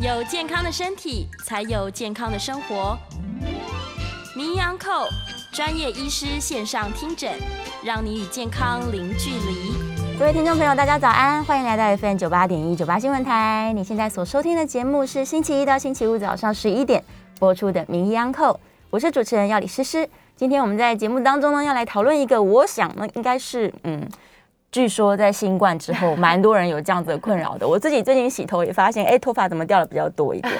有健康的身体，才有健康的生活。名医安扣专业医师线上听诊，让你与健康零距离。各位听众朋友，大家早安，欢迎来到 FM 九八点一九八新闻台。你现在所收听的节目是星期一到星期五早上十一点播出的名医安扣我是主持人要李诗诗。今天我们在节目当中呢，要来讨论一个，我想呢，应该是嗯。据说在新冠之后，蛮多人有这样子的困扰的。我自己最近洗头也发现，哎，头发怎么掉的比较多一点？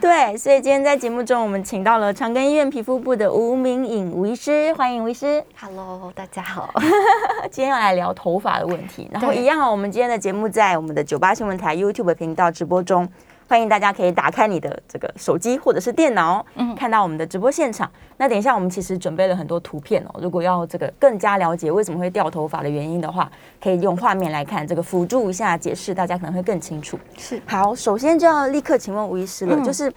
对，所以今天在节目中，我们请到了长庚医院皮肤部的吴明颖吴医师，欢迎吴医师。Hello，大家好。今天要来聊头发的问题，然后一样，我们今天的节目在我们的九八新闻台 YouTube 频道直播中。欢迎大家可以打开你的这个手机或者是电脑，嗯，看到我们的直播现场。那等一下我们其实准备了很多图片哦。如果要这个更加了解为什么会掉头发的原因的话，可以用画面来看，这个辅助一下解释，大家可能会更清楚。是，好，首先就要立刻请问吴医师了，就是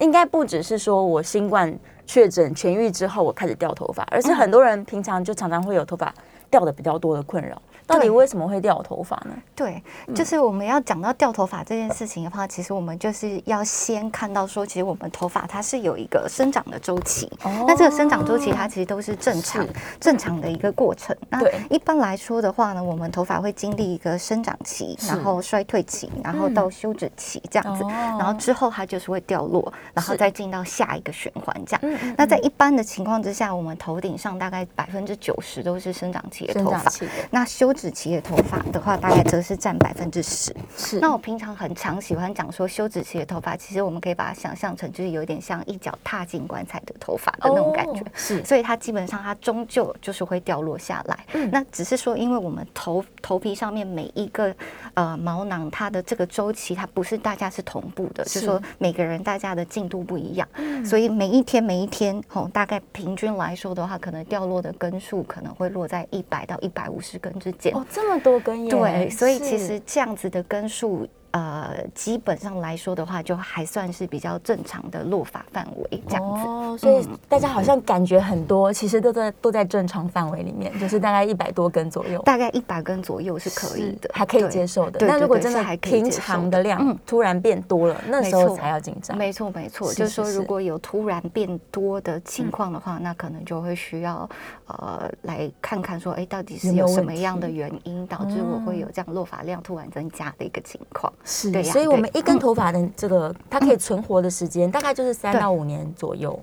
应该不只是说我新冠确诊痊愈之后我开始掉头发，而是很多人平常就常常会有头发掉的比较多的困扰。到底为什么会掉头发呢？对，就是我们要讲到掉头发这件事情的话，其实我们就是要先看到说，其实我们头发它是有一个生长的周期。哦。那这个生长周期它其实都是正常正常的一个过程。那一般来说的话呢，我们头发会经历一个生长期，然后衰退期，然后到休止期这样子，然后之后它就是会掉落，然后再进到下一个循环这样。那在一般的情况之下，我们头顶上大概百分之九十都是生长期的头发。那休休止期的头发的话，大概则是占百分之十。是，那我平常很常喜欢讲说，休止期的头发，其实我们可以把它想象成就是有点像一脚踏进棺材的头发的那种感觉。是，所以它基本上它终究就是会掉落下来。嗯，那只是说，因为我们头头皮上面每一个呃毛囊，它的这个周期，它不是大家是同步的，就是说每个人大家的进度不一样。嗯，所以每一天每一天，吼，大概平均来说的话，可能掉落的根数可能会落在一百到一百五十根之间。哦，这么多根耶！对，所以其实这样子的根数。呃，基本上来说的话，就还算是比较正常的落发范围这样子。哦，所以大家好像感觉很多，其实都在都在正常范围里面，就是大概一百多根左右。大概一百根左右是可以的，还可以接受的。那如果真的还平常的量突然变多了，那时候才要紧张。没错，没错，就是说如果有突然变多的情况的话，那可能就会需要呃来看看说，哎，到底是有什么样的原因导致我会有这样落发量突然增加的一个情况。是，对，所以我们一根头发的这个，它可以存活的时间大概就是三到五年左右。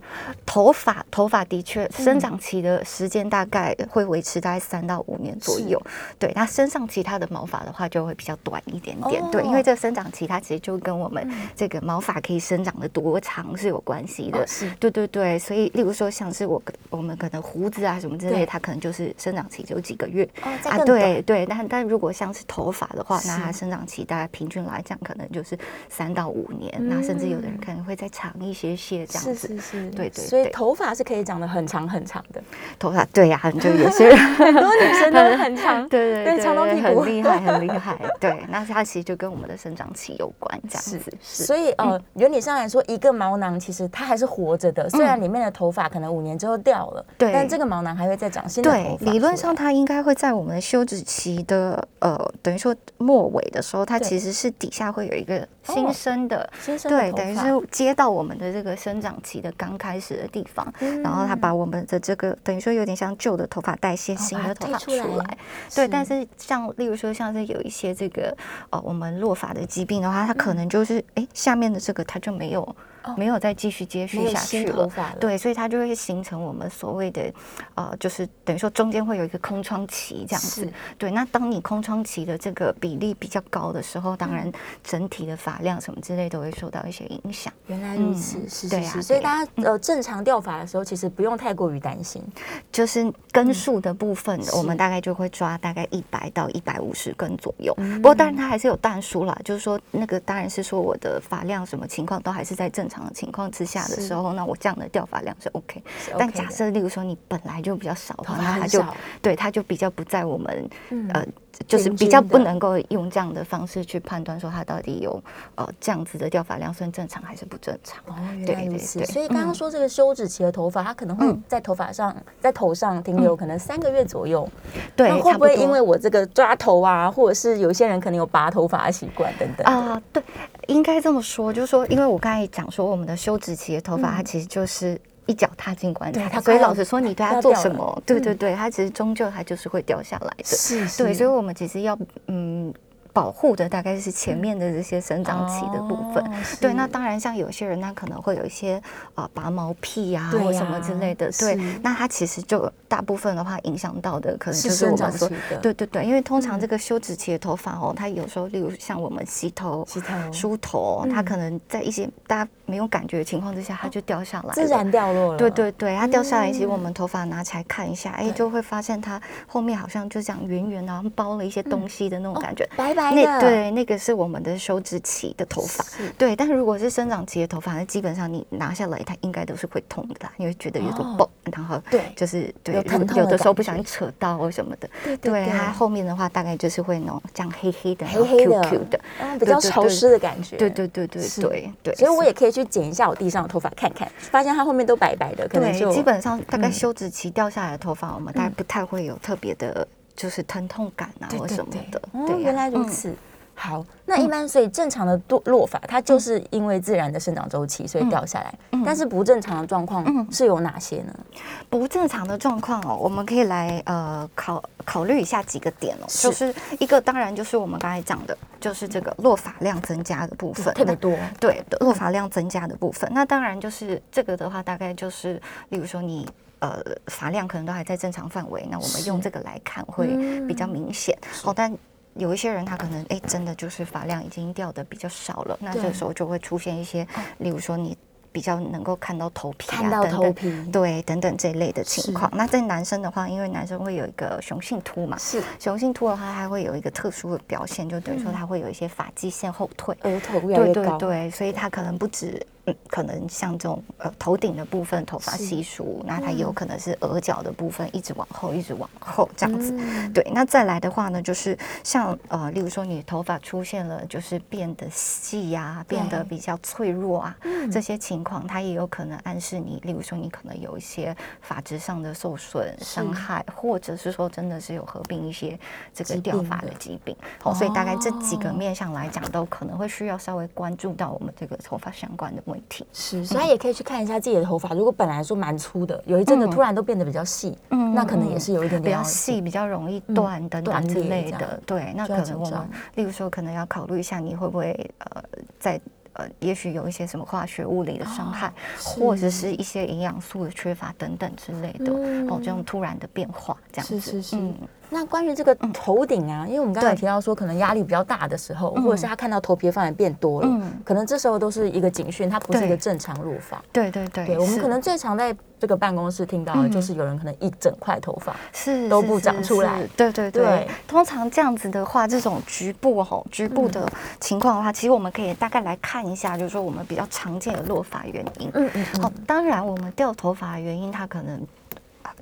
头发，头发的确生长期的时间大概会维持大概三到五年左右。对，它身上其他的毛发的话就会比较短一点点。对，因为这个生长期它其实就跟我们这个毛发可以生长的多长是有关系的。是，对对对。所以，例如说像是我我们可能胡子啊什么之类，它可能就是生长期只有几个月啊。对对，但但如果像是头发的话，那它生长期大概平均来。来讲，可能就是三到五年，嗯、那甚至有的人可能会再长一些些这样子。是是是，对对，对。所以头发是可以长得很长很长的。头发对呀、啊，就有些人 很多女生都很长，对对对，长到屁股很厉害，很厉害。对，那它其实就跟我们的生长期有关，这样子。是，是所以呃，原理上来说，一个毛囊其实它还是活着的，虽然里面的头发可能五年之后掉了，对，但这个毛囊还会再长新的头发。对，理论上它应该会在我们的休止期的呃，等于说末尾的时候，它其实是。底下会有一个新生的，新生的对，等于是接到我们的这个生长期的刚开始的地方，然后它把我们的这个等于说有点像旧的头发代谢新的头发出来，对。但是像例如说像是有一些这个呃我们落发的疾病的话，它可能就是哎下面的这个它就没有。没有再继续接续下去了，对，所以它就会形成我们所谓的，呃，就是等于说中间会有一个空窗期这样子，对。那当你空窗期的这个比例比较高的时候，当然整体的发量什么之类都会受到一些影响。原来如此，是是是。所以大家呃正常掉发的时候，其实不用太过于担心，就是根数的部分，我们大概就会抓大概一百到一百五十根左右。不过当然它还是有淡数啦，就是说那个当然是说我的发量什么情况都还是在正常。的情况之下的时候，那我这样的掉发量是 OK。但假设，例如说你本来就比较少的话，那它就对它就比较不在我们呃。就是比较不能够用这样的方式去判断说它到底有呃这样子的掉发量算正常还是不正常。哦，原来。所以刚刚说这个休止期的头发，它可能会在头发上，在头上停留可能三个月左右。对，会不会因为我这个抓头啊，或者是有些人可能有拔头发的习惯等等？啊，对，应该这么说，就是说，因为我刚才讲说，我们的休止期的头发，它其实就是一脚踏进棺材，所以老实说，你对他做什么，对对对，他其实终究他就是会掉下来的。是，对，所以我们其实要嗯。保护的大概是前面的这些生长期的部分，对。那当然，像有些人，他可能会有一些啊拔毛癖呀，或什么之类的，对。那他其实就大部分的话，影响到的可能就是我们说，对对对，因为通常这个休止期的头发哦，它有时候，例如像我们洗头、洗头、梳头，它可能在一些大家没有感觉的情况之下，它就掉下来，自然掉落了。对对对，它掉下来，其实我们头发拿起来看一下，哎，就会发现它后面好像就这样圆圆的，包了一些东西的那种感觉，白白。那对，那个是我们的休止期的头发。对，但是如果是生长期的头发，那基本上你拿下来，它应该都是会痛的，你会觉得有种爆，然后对，就是对，有的时候不小心扯到或什么的。对，它后面的话大概就是会那种这样黑黑的、黑黑的、的，比较潮湿的感觉。对对对对对对。所以我也可以去剪一下我地上的头发看看，发现它后面都白白的，可能就基本上大概休止期掉下来的头发，我们大概不太会有特别的，就是疼痛感啊或什么的。对，原来如此。好，那一般所以正常的落落发，它就是因为自然的生长周期，所以掉下来。但是不正常的状况是有哪些呢？不正常的状况哦，我们可以来呃考考虑一下几个点哦，就是一个当然就是我们刚才讲的，就是这个落发量增加的部分。特别多。对，落发量增加的部分，那当然就是这个的话，大概就是例如说你呃发量可能都还在正常范围，那我们用这个来看会比较明显。哦，但有一些人他可能哎，真的就是发量已经掉的比较少了，那这个时候就会出现一些，例如说你比较能够看到头皮啊，等等头皮，对，等等这一类的情况。那在男生的话，因为男生会有一个雄性秃嘛，是。雄性秃的话，还会有一个特殊的表现，就等于说他会有一些发际线后退，额头越来越高，对对对，所以他可能不止。嗯，可能像这种呃头顶的部分头发稀疏，那它也有可能是额角的部分一直往后，一直往后这样子。嗯、对，那再来的话呢，就是像呃，例如说你头发出现了就是变得细呀、啊，变得比较脆弱啊，这些情况，它也有可能暗示你，例如说你可能有一些发质上的受损、伤害，或者是说真的是有合并一些这个掉发的疾病。哦，所以大概这几个面向来讲，都可能会需要稍微关注到我们这个头发相关的问题。问题是，所以他也可以去看一下自己的头发。如果本来说蛮粗的，有一阵子突然都变得比较细，嗯，那可能也是有一点点比较细，比较容易断等等之类的。对，那可能我们，例如说，可能要考虑一下，你会不会呃，在呃，也许有一些什么化学物理的伤害，或者是一些营养素的缺乏等等之类的。哦，这种突然的变化，这样子，是是是。那关于这个头顶啊，因为我们刚才提到说，可能压力比较大的时候，或者是他看到头皮的范围变多了，可能这时候都是一个警讯，它不是一个正常落发。对对对，对我们可能最常在这个办公室听到的就是有人可能一整块头发是都不长出来。对对对，通常这样子的话，这种局部吼局部的情况的话，其实我们可以大概来看一下，就是说我们比较常见的落发原因。嗯嗯。好，当然我们掉头发的原因，它可能。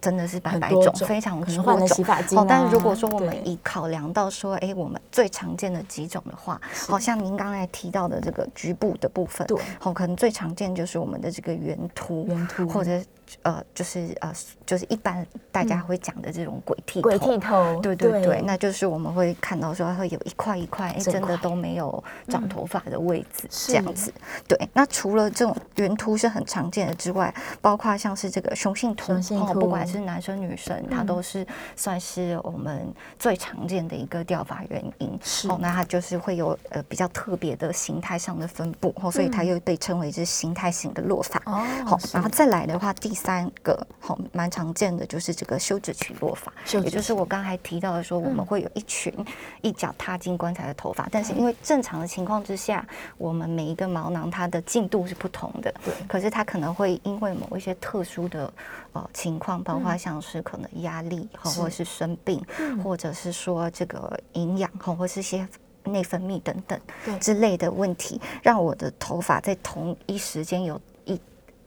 真的是百百种，非常多种。哦，但是如果说我们以考量到说，哎，我们最常见的几种的话，好像您刚才提到的这个局部的部分，对，好，可能最常见就是我们的这个圆秃，圆秃或者。呃，就是呃，就是一般大家会讲的这种鬼剃头，鬼剃头，对对对，那就是我们会看到说会有一块一块，哎，真的都没有长头发的位置，这样子。对，那除了这种圆秃是很常见的之外，包括像是这个雄性秃，哦，不管是男生女生，它都是算是我们最常见的一个掉发原因。哦，那它就是会有呃比较特别的形态上的分布，哦，所以它又被称为是形态型的落发。哦，好，然后再来的话，第三个好蛮常见的就是这个休止期落法，也就是我刚才提到的说，我们会有一群一脚踏进棺材的头发，但是因为正常的情况之下，我们每一个毛囊它的进度是不同的，对，可是它可能会因为某一些特殊的呃情况，包括像是可能压力或者是生病，或者是说这个营养或或是一些内分泌等等之类的问题，让我的头发在同一时间有。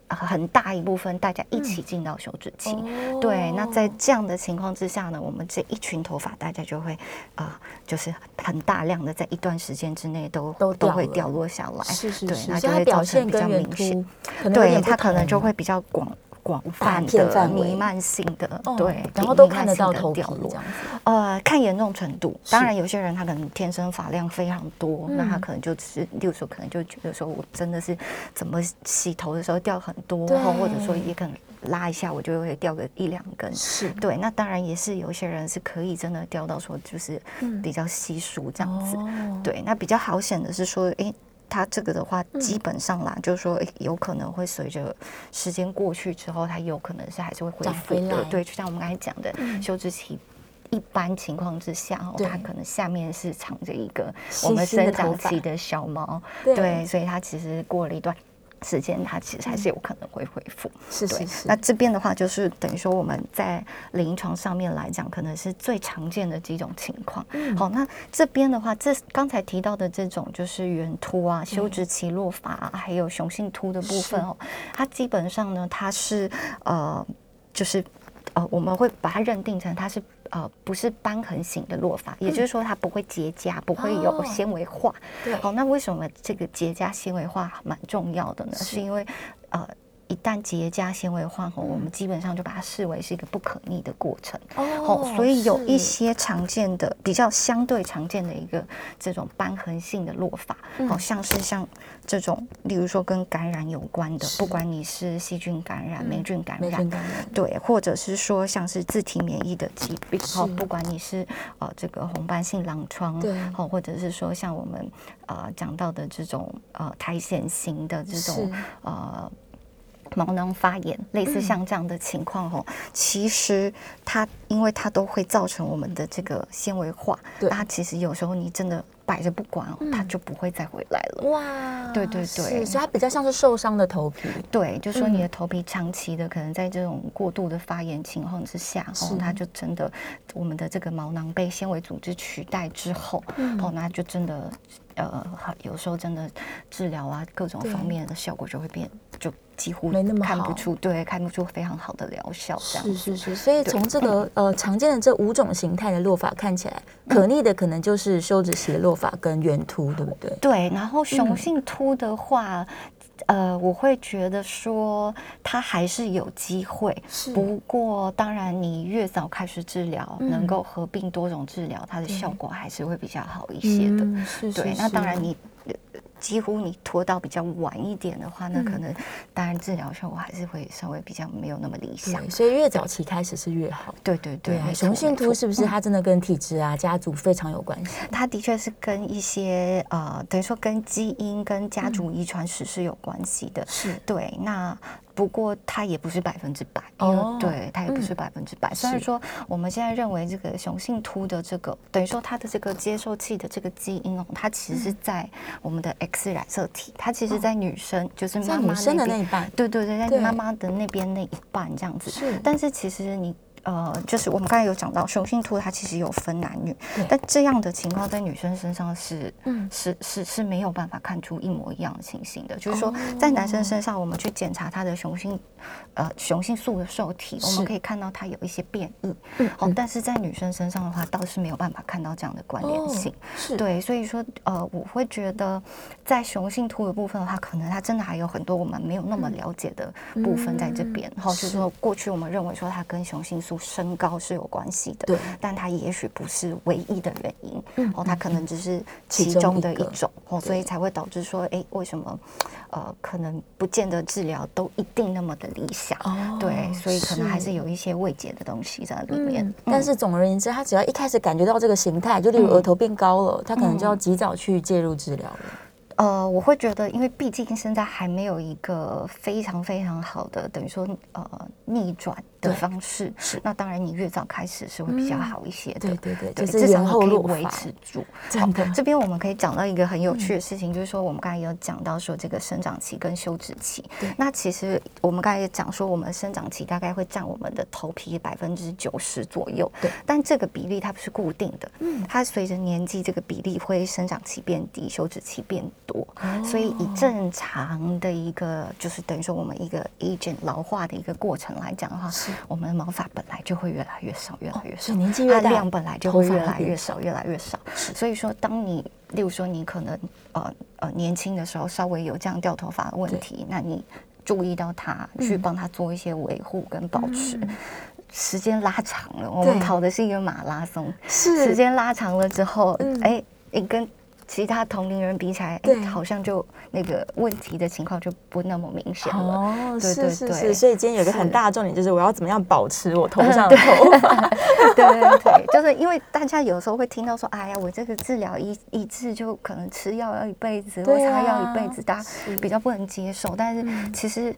很大一部分大家一起进到休止期，嗯、对。那在这样的情况之下呢，我们这一群头发大家就会啊、呃，就是很大量的在一段时间之内都都都会掉落下来，是是是，对，那就会造成比较明显，对，它可能就会比较广广泛的弥漫性的，对，然后都看得到头皮这样子。呃，看严重程度，当然有些人他可能天生发量非常多，那他可能就是，例如说可能就觉得说我真的是怎么洗头的时候掉很多，或者说也可能拉一下我就会掉个一两根，是对。那当然也是有些人是可以真的掉到说就是比较稀疏这样子，对。那比较好显的是说，哎。它这个的话，基本上啦，嗯、就是说有可能会随着时间过去之后，它有可能是还是会恢复的。对，就像我们刚才讲的，嗯、休止期一般情况之下，哦，它可能下面是藏着一个我们生长期的小毛，对，对，所以它其实过了一段。时间它其实还是有可能会恢复，是是是。那这边的话，就是等于说我们在临床上面来讲，可能是最常见的几种情况。嗯、好，那这边的话，这刚才提到的这种就是圆秃啊、休止期落发、啊，还有雄性秃的部分哦，它基本上呢，它是呃，就是呃，我们会把它认定成它是。呃，不是瘢痕型的落发，也就是说它不会结痂，不会有纤维化。对，好，那为什么这个结痂纤维化蛮重要的呢？是因为呃。一旦结痂纤维化后，我们基本上就把它视为是一个不可逆的过程。哦，所以有一些常见的、比较相对常见的一个这种瘢痕性的落发，好像是像这种，例如说跟感染有关的，不管你是细菌感染、霉菌感染，对，或者是说像是自体免疫的疾病，好，不管你是呃这个红斑性狼疮，对，好，或者是说像我们呃讲到的这种呃苔藓型的这种呃。毛囊发炎，类似像这样的情况吼，嗯、其实它因为它都会造成我们的这个纤维化，对。它其实有时候你真的摆着不管，嗯、它就不会再回来了。哇，对对对，所以它比较像是受伤的头皮。对，就是说你的头皮长期的可能在这种过度的发炎情况之下，吼是，它就真的我们的这个毛囊被纤维组织取代之后，嗯，哦，那就真的呃，有时候真的治疗啊各种方面的效果就会变就。几乎没那么看不出，对，看不出非常好的疗效。这样是是是，所以从这 个呃常见的这五种形态的落法看起来，可逆的可能就是休止期的落法跟圆秃，对不对？对，然后雄性秃的话，呃，我会觉得说它还是有机会，不过当然你越早开始治疗，能够合并多种治疗，它的效果还是会比较好一些的。是是，对，那当然你。几乎你拖到比较晚一点的话，那可能当然治疗效果还是会稍微比较没有那么理想。所以越早期开始是越好。对对对，雄性秃是不是它真的跟体质啊、家族非常有关系？它的确是跟一些呃，等于说跟基因、跟家族遗传史是有关系的。是对那。不过它也不是百分之百，哦，对，它也不是百分之百。虽然说我们现在认为这个雄性秃的这个，等于说它的这个接受器的这个基因哦，它其实是在我们的 X 染色体，它其实在女生，就是妈妈的那一半，对对对，在妈妈的那边那一半这样子。是，但是其实你。呃，就是我们刚才有讲到雄性秃，它其实有分男女，但这样的情况在女生身上是，嗯，是是是没有办法看出一模一样的情形的。哦、就是说，在男生身上，我们去检查他的雄性，呃，雄性素的受体，我们可以看到它有一些变异，嗯，好，但是在女生身上的话，倒是没有办法看到这样的关联性。哦、是对，所以说，呃，我会觉得在雄性秃的部分的话，可能它真的还有很多我们没有那么了解的部分在这边。好、嗯，就是说过去我们认为说它跟雄性素身高是有关系的，对，但它也许不是唯一的原因，嗯，哦，它可能只是其中的一种，哦，所以才会导致说，哎，为什么，呃，可能不见得治疗都一定那么的理想，哦，对，所以可能还是有一些未解的东西在里面。但是总而言之，他只要一开始感觉到这个形态，就例如额头变高了，他可能就要及早去介入治疗了。呃，我会觉得，因为毕竟现在还没有一个非常非常好的，等于说呃逆转的方式。是，那当然你越早开始是会比较好一些的。对对对，就是延后可以维持住。真的，这边我们可以讲到一个很有趣的事情，就是说我们刚才有讲到说这个生长期跟休止期。对。那其实我们刚才也讲说，我们生长期大概会占我们的头皮百分之九十左右。对。但这个比例它不是固定的，嗯，它随着年纪这个比例会生长期变低，休止期变多，所以以正常的一个就是等于说我们一个 aging 老化的一个过程来讲的话，是我们的毛发本来就会越来越少，越来越少，年纪越大，量本来就会越来越少，越来越少。所以说，当你例如说你可能呃呃年轻的时候稍微有这样掉头发的问题，那你注意到它，去帮它做一些维护跟保持。嗯、时间拉长了，我们跑的是一个马拉松，是时间拉长了之后，哎、嗯，你跟。其他同龄人比起来，哎，好像就那个问题的情况就不那么明显了。哦，对对对，所以今天有一个很大的重点，就是我要怎么样保持我头上的 头发。对对对，就是因为大家有时候会听到说，哎呀，我这个治疗一一次就可能吃药要一辈子，或擦药一辈子，大家比较不能接受。但是其实，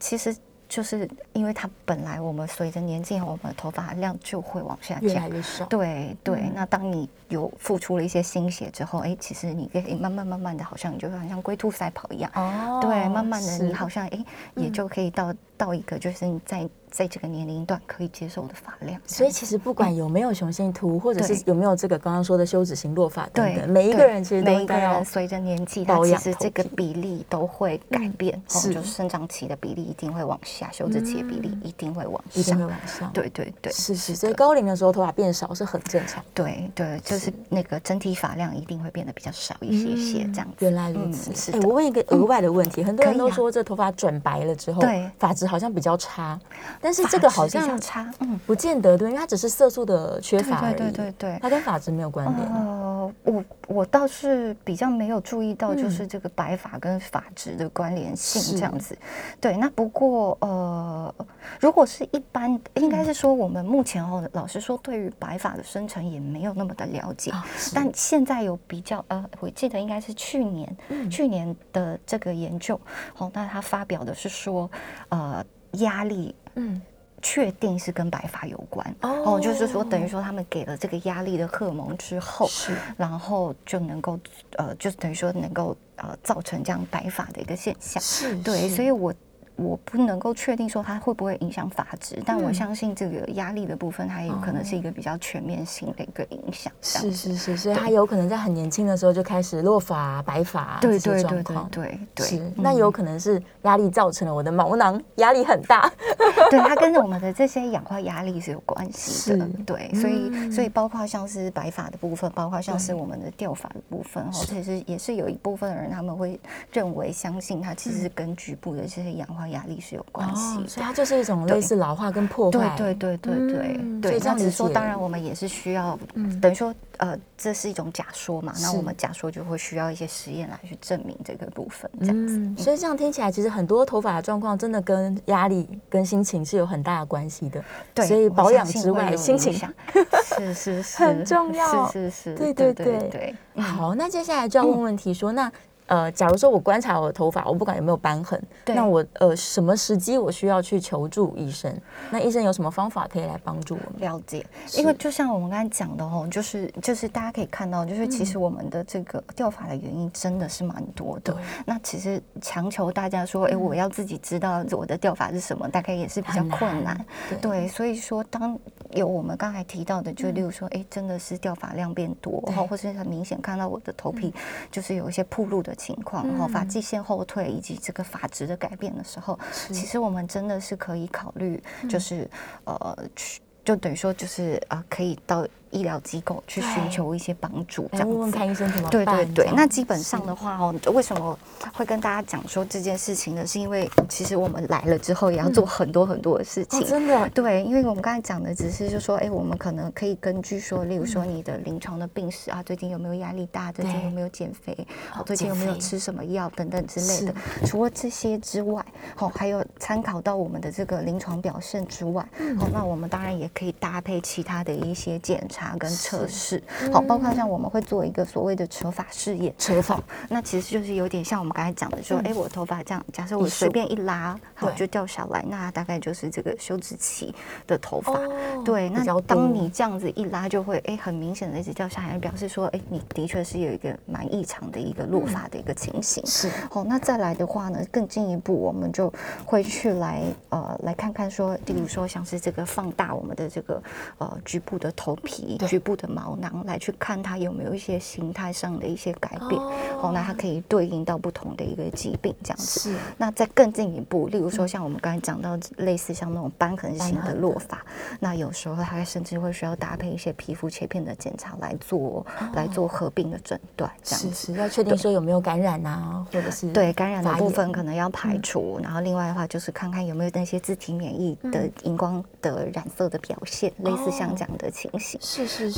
其实。就是因为它本来我们随着年纪，我们的头发量就会往下降，越来越少。对对，嗯、那当你有付出了一些心血之后，哎，其实你可以慢慢慢慢的，好像你就好像龟兔赛跑一样。哦。对，慢慢的你好像哎，也就可以到、嗯、到一个就是你在。在这个年龄段可以接受的发量，所以其实不管有没有雄性秃，或者是有没有这个刚刚说的休止型落发等等，每一个人其实每一个人随着年纪，它其实这个比例都会改变，是就是。生长期的比例一定会往下，休止期的比例一定会往上，一定会往上，对对对，是是，所以高龄的时候头发变少是很正常，对对，就是那个整体发量一定会变得比较少一些些这样。原来如此，哎，我问一个额外的问题，很多人都说这头发转白了之后，对。发质好像比较差，但是这个好像。差，嗯，不见得对，因为它只是色素的缺乏而已，对对对对，它跟发质没有关联。呃，我我倒是比较没有注意到，就是这个白发跟发质的关联性这样子。对，那不过呃，如果是一般，应该是说我们目前哦，老实说，对于白发的生成也没有那么的了解。但现在有比较，呃，我记得应该是去年去年的这个研究，哦，那他发表的是说，呃，压力，嗯。确定是跟白发有关哦，oh, 就是说等于说他们给了这个压力的荷尔蒙之后，是，然后就能够呃，就等于说能够呃造成这样白发的一个现象，是，对，所以我。我不能够确定说它会不会影响发质，但我相信这个压力的部分，它也有可能是一个比较全面性的一个影响。是是是，所以它有可能在很年轻的时候就开始落发、白发这些状况。对对，是。那有可能是压力造成了我的毛囊压力很大。对，它跟我们的这些氧化压力是有关系的。对，所以所以包括像是白发的部分，包括像是我们的掉发的部分，哦，其实也是有一部分的人他们会认为相信它其实是跟局部的这些氧化。压力是有关系，所以它就是一种类似老化跟破坏。对对对对对对。这样子说，当然我们也是需要，等于说，呃，这是一种假说嘛。那我们假说就会需要一些实验来去证明这个部分。这样子，所以这样听起来，其实很多头发的状况真的跟压力、跟心情是有很大的关系的。对，所以保养之外，心情是是是 很重要。是是是，对对对对。好，那接下来就要 问问题说那。呃，假如说我观察我的头发，我不管有没有斑痕，对那我呃什么时机我需要去求助医生？那医生有什么方法可以来帮助我们？了解，因为就像我们刚才讲的哦，就是就是大家可以看到，就是其实我们的这个掉发的原因真的是蛮多的。对那其实强求大家说，哎、欸，我要自己知道我的掉发是什么，大概也是比较困难。对，对，所以说当有我们刚才提到的，就例如说，哎、欸，真的是掉发量变多，对或是很明显看到我的头皮就是有一些铺路的。情况，然后发际线后退以及这个发质的改变的时候，其实我们真的是可以考虑，就是、嗯、呃，去就等于说就是呃，可以到。医疗机构去寻求一些帮助，这样子。看医生怎么办？对对对。那基本上的话哦，为什么会跟大家讲说这件事情呢？是因为其实我们来了之后也要做很多很多的事情。真的。对，因为我们刚才讲的只是就说，哎，我们可能可以根据说，例如说你的临床的病史啊，最近有没有压力大？最近有没有减肥？最近有没有吃什么药等等之类的。除了这些之外，哦，还有参考到我们的这个临床表现之外，哦，那我们当然也可以搭配其他的一些检查。查跟测试，好，包括像我们会做一个所谓的扯发试验，扯发，那其实就是有点像我们刚才讲的，说，哎，我头发这样，假设我随便一拉，好，就掉下来，那大概就是这个休止期的头发，对，那当你这样子一拉，就会，哎，很明显的一直掉下来，表示说，哎，你的确是有一个蛮异常的一个落发的一个情形，是，好，那再来的话呢，更进一步，我们就会去来，呃，来看看说，例如说像是这个放大我们的这个呃局部的头皮。皮局部的毛囊来去看它有没有一些形态上的一些改变。哦，那它可以对应到不同的一个疾病这样子。是。那再更进一步，例如说像我们刚才讲到类似像那种瘢痕型的落发，那有时候它甚至会需要搭配一些皮肤切片的检查来做来做合并的诊断，这样子。要确定说有没有感染啊，或者是对感染的部分可能要排除，然后另外的话就是看看有没有那些自体免疫的荧光的染色的表现，类似像这样的情形。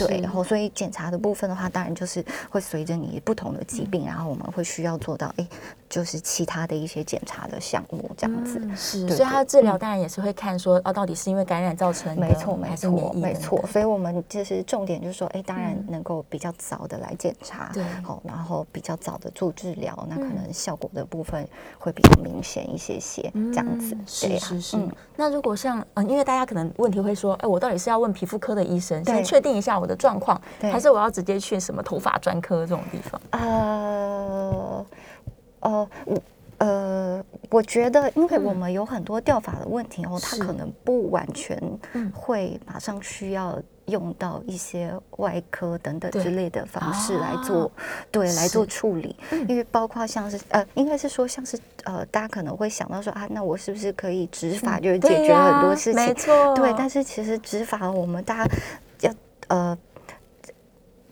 对，然后所以检查的部分的话，当然就是会随着你不同的疾病，然后我们会需要做到哎。就是其他的一些检查的项目这样子，嗯、是，所以他的治疗当然也是会看说，啊，到底是因为感染造成的，没错，没错，没错。所以我们就是重点就是说，哎，当然能够比较早的来检查，对，好，然后比较早的做治疗，那可能效果的部分会比较明显一些些，这样子，是是是。那如果像，嗯，因为大家可能问题会说，哎，我到底是要问皮肤科的医生，先确定一下我的状况，还是我要直接去什么头发专科这种地方？呃。呃，我呃，我觉得，因为我们有很多掉发的问题哦，它可能不完全会马上需要用到一些外科等等之类的方式来做，对，来做处理。因为包括像是呃，应该是说像是呃，大家可能会想到说啊，那我是不是可以执法就是解决很多事情？没错，对。但是其实执法，我们大家要呃。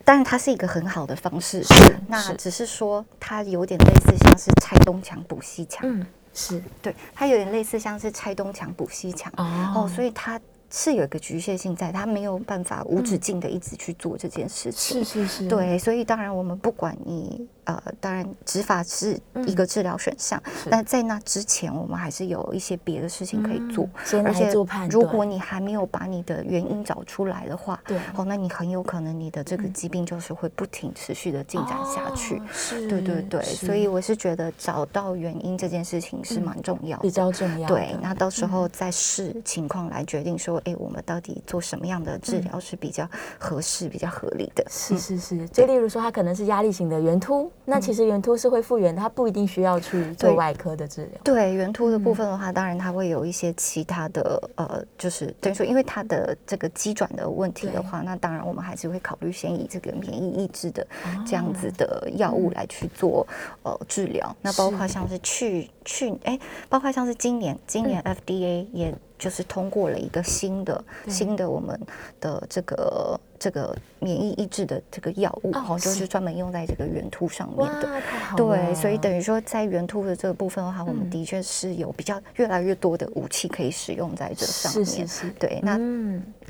当然，它是一个很好的方式。是，那只是说它有点类似像是拆东墙补西墙。嗯，是对，它有点类似像是拆东墙补西墙。哦，所以它是有一个局限性在，它没有办法无止境的一直去做这件事情。是是是。对，所以当然我们不管你。呃，当然，植发是一个治疗选项，但在那之前，我们还是有一些别的事情可以做。而且，如果你还没有把你的原因找出来的话，对，哦，那你很有可能你的这个疾病就是会不停持续的进展下去。是，对对对，所以我是觉得找到原因这件事情是蛮重要的，比较重要。对，那到时候再视情况来决定说，哎，我们到底做什么样的治疗是比较合适、比较合理的？是是是，就例如说，它可能是压力型的圆秃。那其实原突是会复原，它不一定需要去做外科的治疗。对，原突的部分的话，当然它会有一些其他的呃，就是等于说，因为它的这个机转的问题的话，那当然我们还是会考虑先以这个免疫抑制的这样子的药物来去做呃治疗。那包括像是去去哎，包括像是今年今年 FDA 也就是通过了一个新的新的我们的这个。这个免疫抑制的这个药物，哦，就是专门用在这个圆突上面的。对，所以等于说在圆突的这个部分的话，我们的确是有比较越来越多的武器可以使用在这上面。是是是。对，那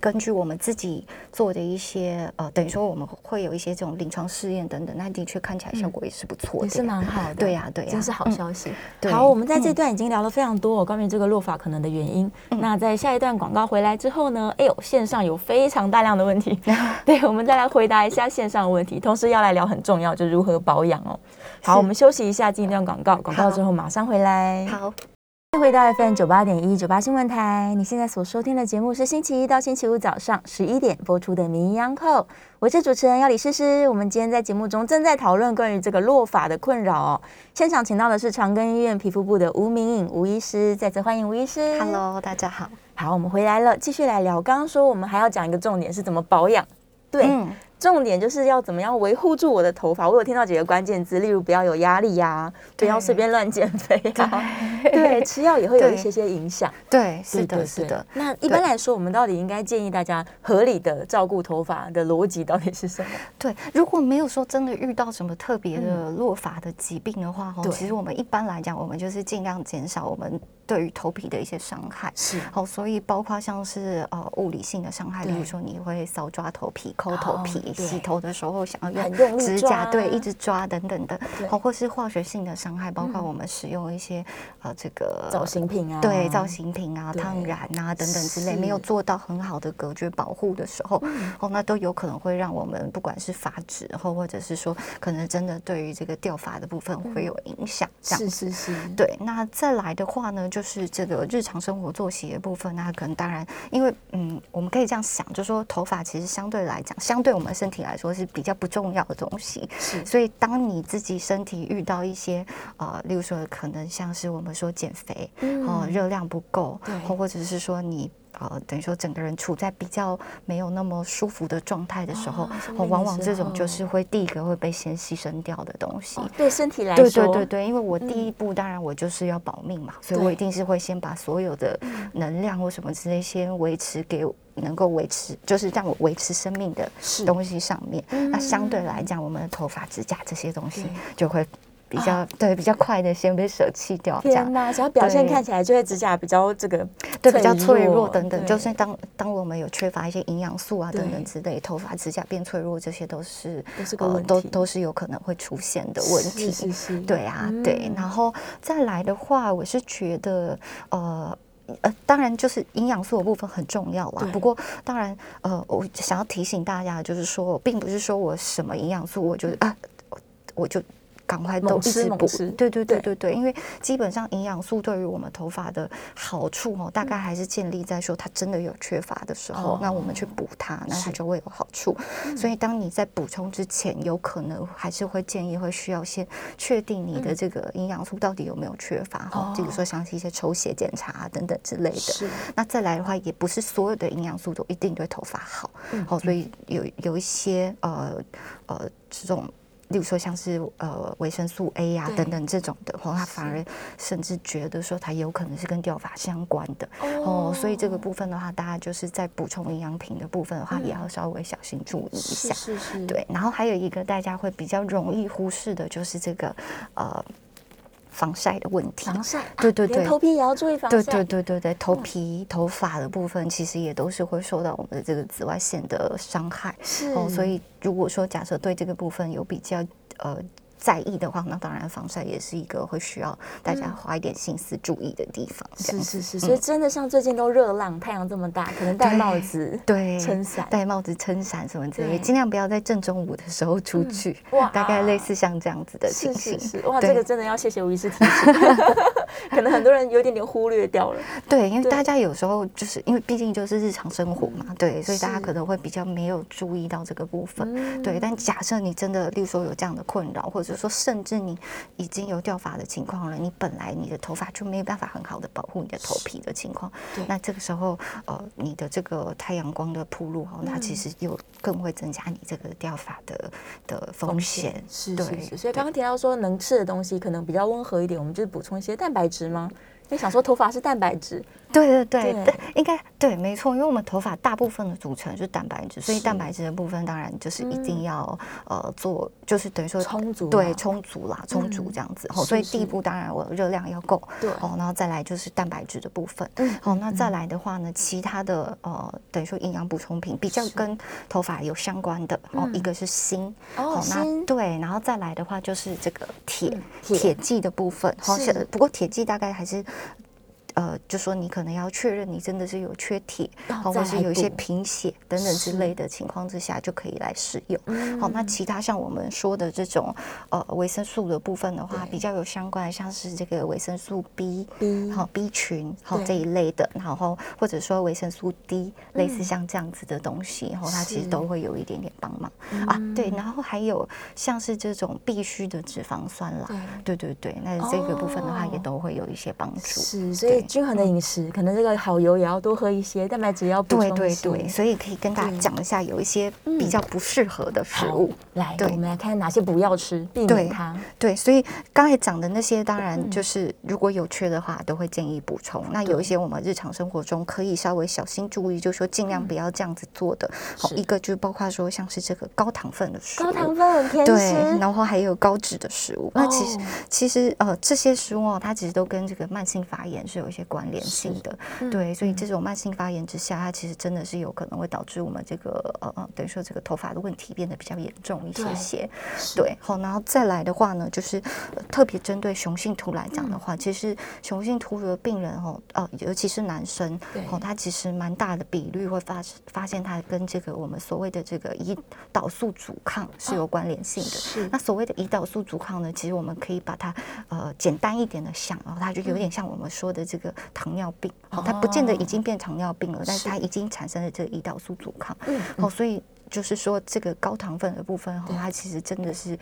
根据我们自己做的一些呃，等于说我们会有一些这种临床试验等等，那的确看起来效果也是不错的，也是蛮好的。对呀，对呀，真是好消息。好，我们在这段已经聊了非常多关于这个落法可能的原因。那在下一段广告回来之后呢，哎呦，线上有非常大量的问题。对，我们再来回答一下线上的问题，同时要来聊很重要，就如何保养哦。好，我们休息一下，进一段广告，广告之后马上回来。好，欢迎回到 FM 九八点一九八新闻台，你现在所收听的节目是星期一到星期五早上十一点播出的《名医央叩》，我是主持人要李诗诗。我们今天在节目中正在讨论关于这个落发的困扰哦。现场请到的是长庚医院皮肤部的吴明颖吴医师，再次欢迎吴医师。Hello，大家好。好，我们回来了，继续来聊。刚刚说我们还要讲一个重点是怎么保养。对，嗯、重点就是要怎么样维护住我的头发。我有听到几个关键字，例如不要有压力呀、啊，不要随便乱减肥啊，对，对，吃药也会有一些些影响。对，是的，是的。那一般来说，我们到底应该建议大家合理的照顾头发的逻辑到底是什么？对，如果没有说真的遇到什么特别的落发的疾病的话，哈、嗯，其实我们一般来讲，我们就是尽量减少我们。对于头皮的一些伤害是好，所以包括像是呃物理性的伤害，比如说你会搔抓头皮、抠头皮，洗头的时候想要用指甲对一直抓等等的，好，或是化学性的伤害，包括我们使用一些呃这个造型品啊，对造型品啊、烫染啊等等之类，没有做到很好的隔绝保护的时候，哦，那都有可能会让我们不管是发质，或或者是说可能真的对于这个掉发的部分会有影响。这样是是是，对。那再来的话呢，就就是这个日常生活作息的部分，那可能当然，因为嗯，我们可以这样想，就是说头发其实相对来讲，相对我们身体来说是比较不重要的东西。是，所以当你自己身体遇到一些呃，例如说可能像是我们说减肥，哦、呃，热量不够，或者是说你呃，等于说整个人处在比较没有那么舒服的状态的时候，哦、往往这种就是会第一个会被先牺牲掉的东西。哦、对身体来说，对对对对，因为我第一步当然我就是要保命嘛，嗯、所以我一定是会先把所有的能量或什么之类先维持给能够维持，就是让我维持生命的东西上面。那相对来讲，我们的头发、指甲这些东西就会。比较对比较快的先被舍弃掉，这样。天哪，只要表现看起来就会指甲比较这个对比较脆弱等等，就是当当我们有缺乏一些营养素啊等等之类，头发指甲变脆弱，这些都是都是呃，都都是有可能会出现的问题。是是是，对啊对。然后再来的话，我是觉得呃呃，当然就是营养素的部分很重要啦。不过当然呃，我想要提醒大家，就是说，并不是说我什么营养素我就啊我就。赶快都一直补，对对对对对，因为基本上营养素对于我们头发的好处哦，大概还是建立在说它真的有缺乏的时候，那我们去补它，那它就会有好处。所以当你在补充之前，有可能还是会建议会需要先确定你的这个营养素到底有没有缺乏哈，比如说像是一些抽血检查等等之类的。那再来的话，也不是所有的营养素都一定对头发好，好，所以有有一些呃呃这种。例如说像是呃维生素 A 呀、啊、等等这种的话，他反而甚至觉得说它有可能是跟掉发相关的哦，所以这个部分的话，大家就是在补充营养品的部分的话，也要稍微小心注意一下。是是。对，然后还有一个大家会比较容易忽视的，就是这个呃。防晒的问题，防晒，对对对，头皮也要注意防晒。对对对对对，头皮、头发的部分其实也都是会受到我们的这个紫外线的伤害。是哦，所以如果说假设对这个部分有比较呃。在意的话，那当然防晒也是一个会需要大家花一点心思注意的地方。是是是，所以真的像最近都热浪，太阳这么大，可能戴帽子、对撑伞、戴帽子、撑伞什么之类，尽量不要在正中午的时候出去。哇，大概类似像这样子的情形。是是是，哇，这个真的要谢谢吴医师提醒，可能很多人有点点忽略掉了。对，因为大家有时候就是因为毕竟就是日常生活嘛，对，所以大家可能会比较没有注意到这个部分。对，但假设你真的，例如说有这样的困扰，或者就是说，甚至你已经有掉发的情况了，你本来你的头发就没有办法很好的保护你的头皮的情况，那这个时候呃，你的这个太阳光的铺路哦，那其实又更会增加你这个掉发的的风险。是是是，所以刚刚提到说能吃的东西可能比较温和一点，我们就是补充一些蛋白质吗？因为想说头发是蛋白质。对对对，对。应该对，没错，因为我们头发大部分的组成就是蛋白质，所以蛋白质的部分当然就是一定要呃做，就是等于说充足，对，充足啦，充足这样子。哦，所以第一步当然我热量要够，对，哦，然后再来就是蛋白质的部分，嗯，好，那再来的话呢，其他的呃等于说营养补充品比较跟头发有相关的哦，一个是锌，哦，那对，然后再来的话就是这个铁铁剂的部分，好，不过铁剂大概还是。呃，就说你可能要确认你真的是有缺铁，或者是有一些贫血等等之类的情况之下，就可以来使用。好，那其他像我们说的这种呃维生素的部分的话，比较有相关的，像是这个维生素 B，好 B 群，好这一类的，然后或者说维生素 D，类似像这样子的东西，然后它其实都会有一点点帮忙啊。对，然后还有像是这种必需的脂肪酸啦，对对对，那这个部分的话也都会有一些帮助。是，所以。均衡的饮食，可能这个好油也要多喝一些，蛋白质要补充一些。对对对，所以可以跟大家讲一下，有一些比较不适合的食物。来，对，我们来看哪些不要吃，避免它。对，所以刚才讲的那些，当然就是如果有缺的话，都会建议补充。那有一些我们日常生活中可以稍微小心注意，就是说尽量不要这样子做的。好，一个就包括说像是这个高糖分的食物，高糖分甜，对，然后还有高脂的食物。那其实其实呃这些食物哦，它其实都跟这个慢性发炎是有一些关联性的，对，所以这种慢性发炎之下，它其实真的是有可能会导致我们这个呃呃，等于说这个头发的问题变得比较严重一些些，对，好，然后再来的话呢，就是特别针对雄性秃来讲的话，其实雄性秃的病人哦，呃，尤其是男生，哦，他其实蛮大的比率会发发现他跟这个我们所谓的这个胰岛素阻抗是有关联性的。是，那所谓的胰岛素阻抗呢，其实我们可以把它呃简单一点的想，然后它就有点像我们说的这个。个糖尿病，哦，它不见得已经变糖尿病了，但是它已经产生了这个胰岛素阻抗，嗯，哦，所以。就是说，这个高糖分的部分哈，它其实真的是，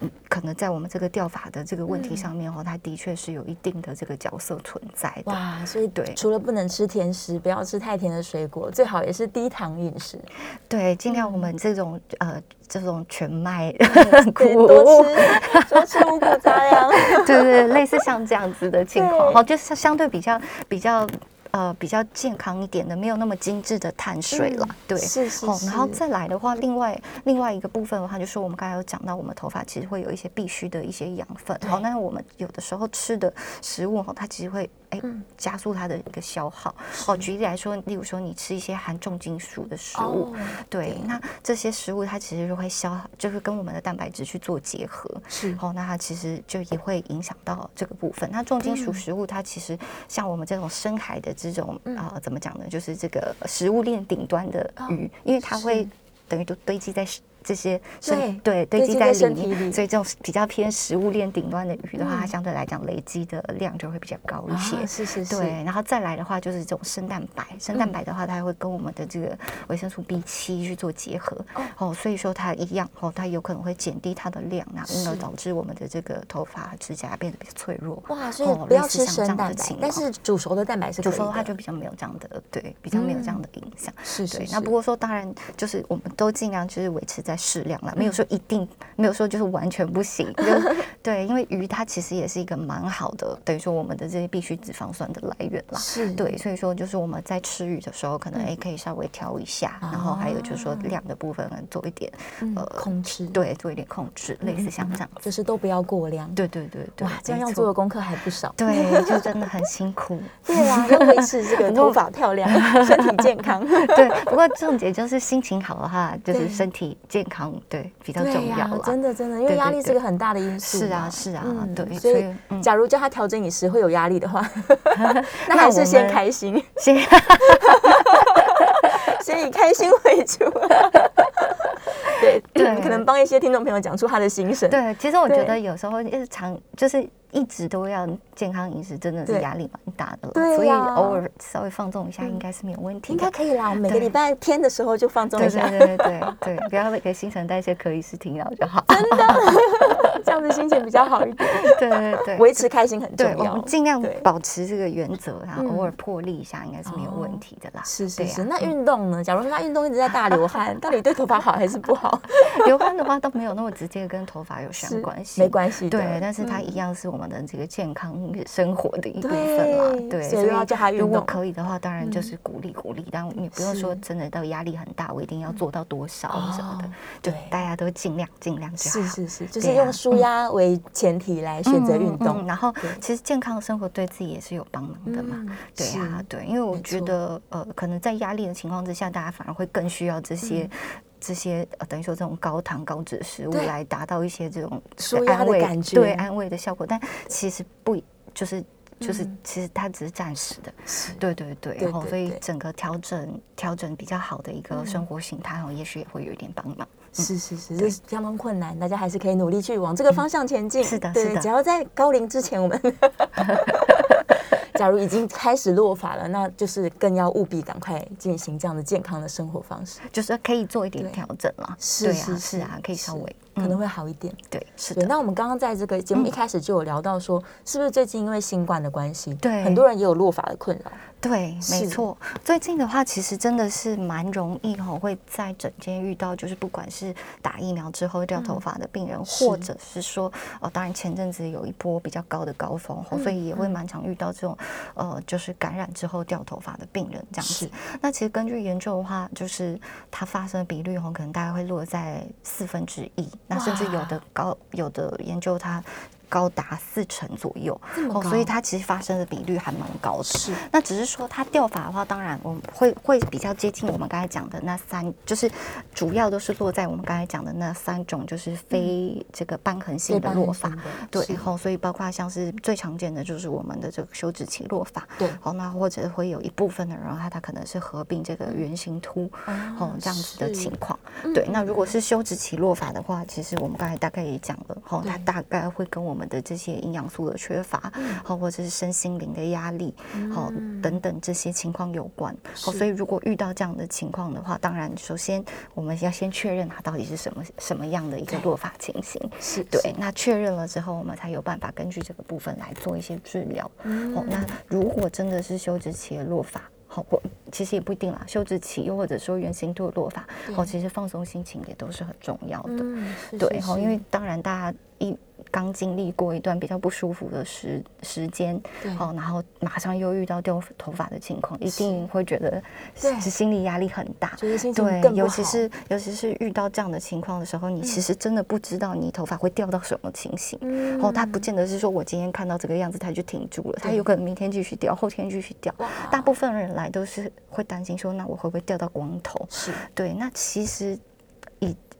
嗯，可能在我们这个掉发的这个问题上面哈，它的确是有一定的这个角色存在的。哇，所以对，除了不能吃甜食，不要吃太甜的水果，最好也是低糖饮食。对，尽量我们这种呃这种全麦 谷多吃多吃五谷杂粮，对对，类似像这样子的情况，好，就是相对比较比较。呃，比较健康一点的，没有那么精致的碳水了，嗯、对，是是，是、哦。然后再来的话，另外另外一个部分的话，就是我们刚才有讲到，我们头发其实会有一些必须的一些养分，好，那我们有的时候吃的食物哈，它其实会。哎，加速它的一个消耗。哦，举例来说，例如说你吃一些含重金属的食物，对，那这些食物它其实就会消耗，就是跟我们的蛋白质去做结合。是，哦，那它其实就也会影响到这个部分。那重金属食物它其实像我们这种深海的这种啊，怎么讲呢？就是这个食物链顶端的鱼，因为它会等于都堆积在。这些对对堆积在里面，所以这种比较偏食物链顶端的鱼的话，它相对来讲累积的量就会比较高一些。是是是。对，然后再来的话就是这种生蛋白，生蛋白的话它会跟我们的这个维生素 B 七去做结合。哦，所以说它一样哦，它有可能会减低它的量，然后因而导致我们的这个头发指甲变得比较脆弱。哇，所以不要吃生蛋白，但是煮熟的蛋白是煮熟的话就比较没有这样的对，比较没有这样的影响。是是。那不过说当然就是我们都尽量就是维持在。适量了，没有说一定，没有说就是完全不行。对，因为鱼它其实也是一个蛮好的，等于说我们的这些必需脂肪酸的来源啦。是，对，所以说就是我们在吃鱼的时候，可能哎可以稍微调一下，然后还有就是说量的部分做一点呃控制，对，做一点控制，类似像这样，就是都不要过量。对对对对，哇，这样要做的功课还不少。对，就真的很辛苦。对啊，要维持这个头发 漂亮，身体健康。对，不过重点就是心情好的话，就是身体健康。对，比较重要了。真的真的，因为压力是个很大的因素。是啊是啊，对。所以，假如叫他调整饮食会有压力的话，那还是先开心，先 先以开心为主。对对，可能帮一些听众朋友讲出他的心声。对，其实我觉得有时候日常就是。一直都要健康饮食，真的是压力蛮大的了。对，所以偶尔稍微放纵一下，应该是没有问题。应该可以啦，我们每个礼拜天的时候就放纵一下。对对对对对，不要给新陈代谢可以是停药就好。真的，这样子心情比较好一点。对对对，维持开心很重要。我们尽量保持这个原则，然后偶尔破例一下，应该是没有问题的啦。是是是。那运动呢？假如说他运动一直在大流汗，到底对头发好还是不好？流汗的话倒没有那么直接跟头发有相关系，没关系。对，但是它一样是我们。的这个健康生活的一部分嘛，对，所以要叫他运动。如果可以的话，当然就是鼓励鼓励，但你不用说真的到压力很大，我一定要做到多少什么的。对，大家都尽量尽量就好。是是是，就是用舒压为前提来选择运动。然后，其实健康的生活对自己也是有帮忙的嘛。对啊，对，因为我觉得呃，可能在压力的情况之下，大家反而会更需要这些。这些呃，等于说这种高糖高脂食物来达到一些这种安慰的感觉，对安慰的效果，但其实不就是就是其实它只是暂时的，对对对，然后所以整个调整调整比较好的一个生活形态，然后也许也会有一点帮忙。是是是，这是相当困难，大家还是可以努力去往这个方向前进。是的，是的，只要在高龄之前，我们。假如已经开始落发了，那就是更要务必赶快进行这样的健康的生活方式，就是可以做一点调整了。是是是啊，可以稍微可能会好一点。对，是的。那我们刚刚在这个节目一开始就有聊到说，是不是最近因为新冠的关系，对很多人也有落发的困扰？对，没错。最近的话，其实真的是蛮容易哈，会在整间遇到，就是不管是打疫苗之后掉头发的病人，或者是说，哦，当然前阵子有一波比较高的高峰，所以也会蛮常遇到这种。呃，就是感染之后掉头发的病人这样子。那其实根据研究的话，就是它发生的比率哈，可能大概会落在四分之一，那甚至有的高，有的研究它。高达四成左右，哦，所以它其实发生的比率还蛮高的。是，那只是说它掉发的话，当然我们会会比较接近我们刚才讲的那三，就是主要都是落在我们刚才讲的那三种，就是非这个瘢痕性的落发。对，然后所以包括像是最常见的就是我们的这个休止期落发。对，好，那或者会有一部分的人，他他可能是合并这个圆形秃，哦，这样子的情况。对，那如果是休止期落法的话，其实我们刚才大概也讲了，哈，它大概会跟我们的这些营养素的缺乏，好，或者是身心灵的压力，好，等等这些情况有关。好，所以如果遇到这样的情况的话，当然首先我们要先确认它到底是什么什么样的一个落法情形。是对，那确认了之后，我们才有办法根据这个部分来做一些治疗。好，那。如果真的是休止期的落发，好，或其实也不一定啦，休止期又或者说原形秃的落法，好，其实放松心情也都是很重要的。对，好，因为当然大家一。刚经历过一段比较不舒服的时时间，哦，然后马上又遇到掉头发的情况，一定会觉得是心理压力很大，对，尤其是尤其是遇到这样的情况的时候，你其实真的不知道你头发会掉到什么情形，然后他不见得是说我今天看到这个样子他就停住了，他有可能明天继续掉，后天继续掉，大部分人来都是会担心说，那我会不会掉到光头？是。对，那其实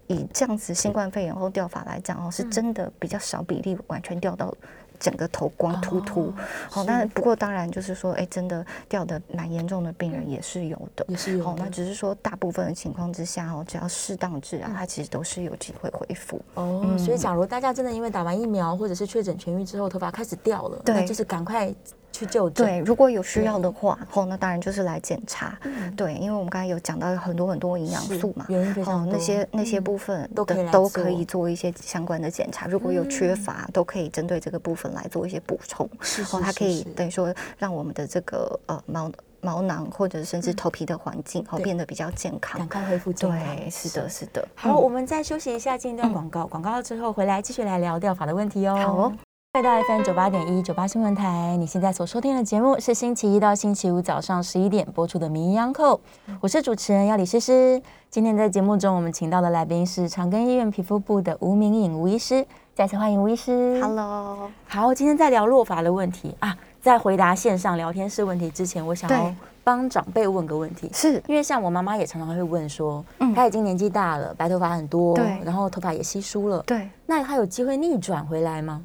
以。这样子新冠肺炎后掉发来讲哦，是真的比较少比例完全掉到整个头光秃秃。好，那不过当然就是说，哎，真的掉的蛮严重的病人也是有的，也是有。好，那只是说大部分的情况之下哦，只要适当治疗，它其实都是有机会恢复。哦，所以假如大家真的因为打完疫苗或者是确诊痊愈之后头发开始掉了，对，就是赶快。去就对，如果有需要的话，哦那当然就是来检查。对，因为我们刚才有讲到有很多很多营养素嘛，哦，那些那些部分都都可以做一些相关的检查。如果有缺乏，都可以针对这个部分来做一些补充。哦，它可以等于说让我们的这个呃毛毛囊或者甚至头皮的环境哦变得比较健康，赶快恢复健康。对，是的，是的。好，我们再休息一下，进一段广告。广告之后回来继续来聊掉发的问题哦。好。回到 FM 九八点一九八新闻台，你现在所收听的节目是星期一到星期五早上十一点播出的《名医央叩》，我是主持人要李诗诗。今天在节目中，我们请到的来宾是长庚医院皮肤部的吴明颖吴医师，再次欢迎吴医师。Hello，好，今天在聊落发的问题。啊，在回答线上聊天室问题之前，我想要帮长辈问个问题，是。因为像我妈妈也常常会问说，嗯，她已经年纪大了，白头发很多，对，然后头发也稀疏了，对，那她有机会逆转回来吗？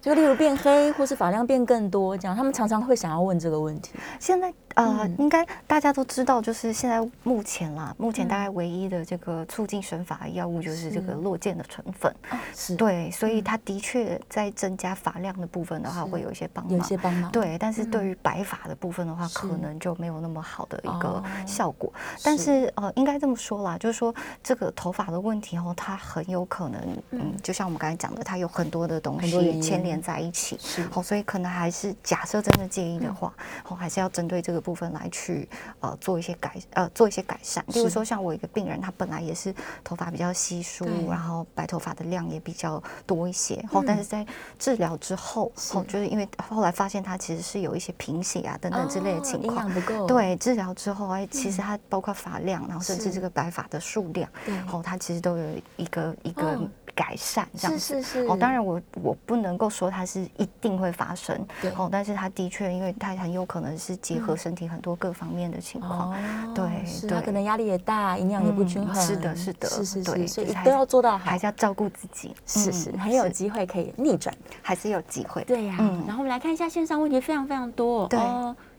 就例如变黑，或是发量变更多，这样他们常常会想要问这个问题。现在。呃，嗯、应该大家都知道，就是现在目前啦，目前大概唯一的这个促进生发药物就是这个落健的成分，是，对，所以它的确在增加发量的部分的话，会有一些帮忙，有些帮忙，对，但是对于白发的部分的话，可能就没有那么好的一个效果。但是。呃，应该这么说啦，就是说这个头发的问题哦，它很有可能，嗯，就像我们刚才讲的，它有很多的东西牵连在一起，是，好，所以可能还是假设真的介意的话，好，还是要针对这个。部分来去呃做一些改呃做一些改善，例如说像我一个病人，他本来也是头发比较稀疏，然后白头发的量也比较多一些，后但是在治疗之后，后就是因为后来发现他其实是有一些贫血啊等等之类的情况。对，治疗之后哎，其实他包括发量，然后甚至这个白发的数量，然后他其实都有一个一个。改善这样子。是是是。哦，当然我我不能够说它是一定会发生，哦，但是它的确，因为它很有可能是结合身体很多各方面的情况，对对，它可能压力也大，营养也不均衡，是的，是的，是是是，所以都要做到，还是要照顾自己，是是，很有机会可以逆转，还是有机会，对呀。然后我们来看一下线上问题，非常非常多，对。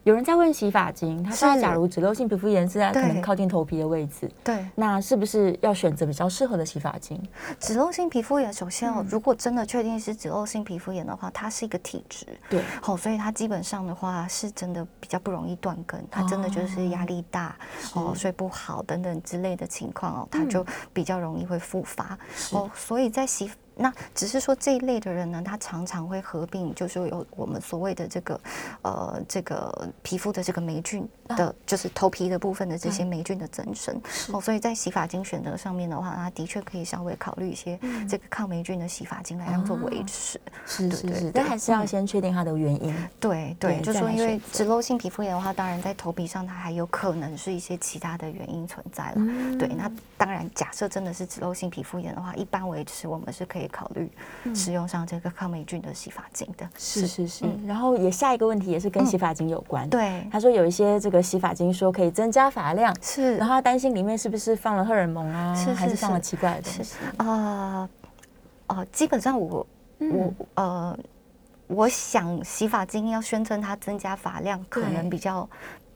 有人在问洗发精，他说：“假如脂漏性皮肤炎是在可能靠近头皮的位置，对，那是不是要选择比较适合的洗发精？”脂漏性皮肤炎，首先哦，如果真的确定是脂漏性皮肤炎的话，它是一个体质，对，好，所以它基本上的话是真的比较不容易断根，它真的就是压力大哦，睡不好等等之类的情况哦，它就比较容易会复发。哦，所以在洗。那只是说这一类的人呢，他常常会合并，就是有我们所谓的这个，呃，这个皮肤的这个霉菌的，就是头皮的部分的这些霉菌的增生。哦，所以在洗发精选择上面的话，他的确可以稍微考虑一些这个抗霉菌的洗发精来当做维持。是是是，但还是要先确定它的原因。对对，就说因为脂漏性皮肤炎的话，当然在头皮上它还有可能是一些其他的原因存在了。对，那当然假设真的是脂漏性皮肤炎的话，一般维持我们是可以。考虑使用上这个抗霉菌的洗发精的，是是是。然后也下一个问题也是跟洗发精有关。对，他说有一些这个洗发精说可以增加发量，是。然后他担心里面是不是放了荷尔蒙啊，还是放了奇怪的东西？啊哦，基本上我我呃，我想洗发精要宣称它增加发量，可能比较。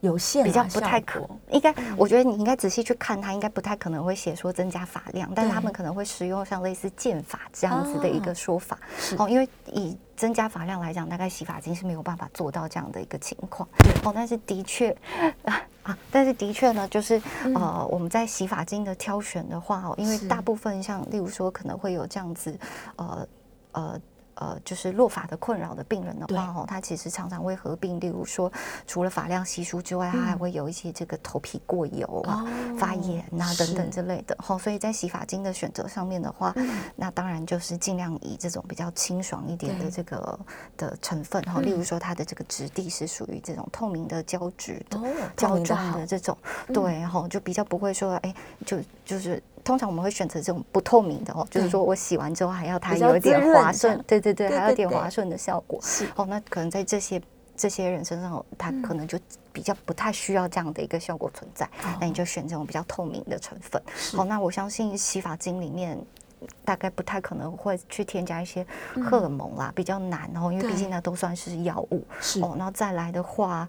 有限，比较不太可。应该，我觉得你应该仔细去看，它应该不太可能会写说增加发量，但是他们可能会使用像类似剑法这样子的一个说法。哦，因为以增加发量来讲，大概洗发精是没有办法做到这样的一个情况。哦，但是的确啊，但是的确呢，就是呃，我们在洗发精的挑选的话，哦，因为大部分像例如说可能会有这样子，呃呃。呃，就是落发的困扰的病人的话，哦，他其实常常会合并，例如说，除了发量稀疏之外，他还会有一些这个头皮过油啊、发炎啊等等之类的。好，所以在洗发精的选择上面的话，那当然就是尽量以这种比较清爽一点的这个的成分哈，例如说它的这个质地是属于这种透明的胶质的胶状的这种，对，然后就比较不会说，哎，就就是。通常我们会选择这种不透明的哦，就是说我洗完之后还要它有一点滑顺，对对对，还有点滑顺的效果。是哦，那可能在这些这些人身上，他可能就比较不太需要这样的一个效果存在。那你就选这种比较透明的成分。好，那我相信洗发精里面大概不太可能会去添加一些荷尔蒙啦，比较难哦，因为毕竟那都算是药物。是哦，然后再来的话。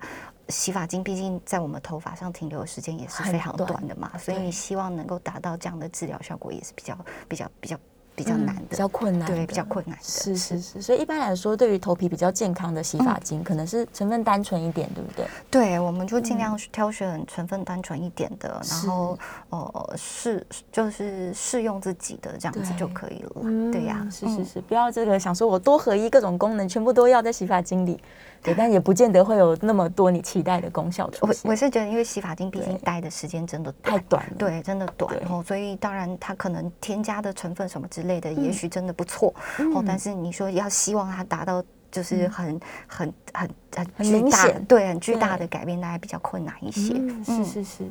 洗发精毕竟在我们头发上停留的时间也是非常短的嘛，所以你希望能够达到这样的治疗效果也是比较比较比较比较难的，比较困难，对，比较困难的。是是是，所以一般来说，对于头皮比较健康的洗发精，可能是成分单纯一点，对不对？对，我们就尽量挑选成分单纯一点的，然后呃试就是试用自己的这样子就可以了。对呀，是是是，不要这个想说我多合一各种功能全部都要在洗发精里。对，但也不见得会有那么多你期待的功效。我我是觉得，因为洗发精毕竟待的时间真的太短了，对，真的短哦，所以当然它可能添加的成分什么之类的，也许真的不错哦。但是你说要希望它达到就是很很很很巨大，对，很巨大的改变，那还比较困难一些。是是是。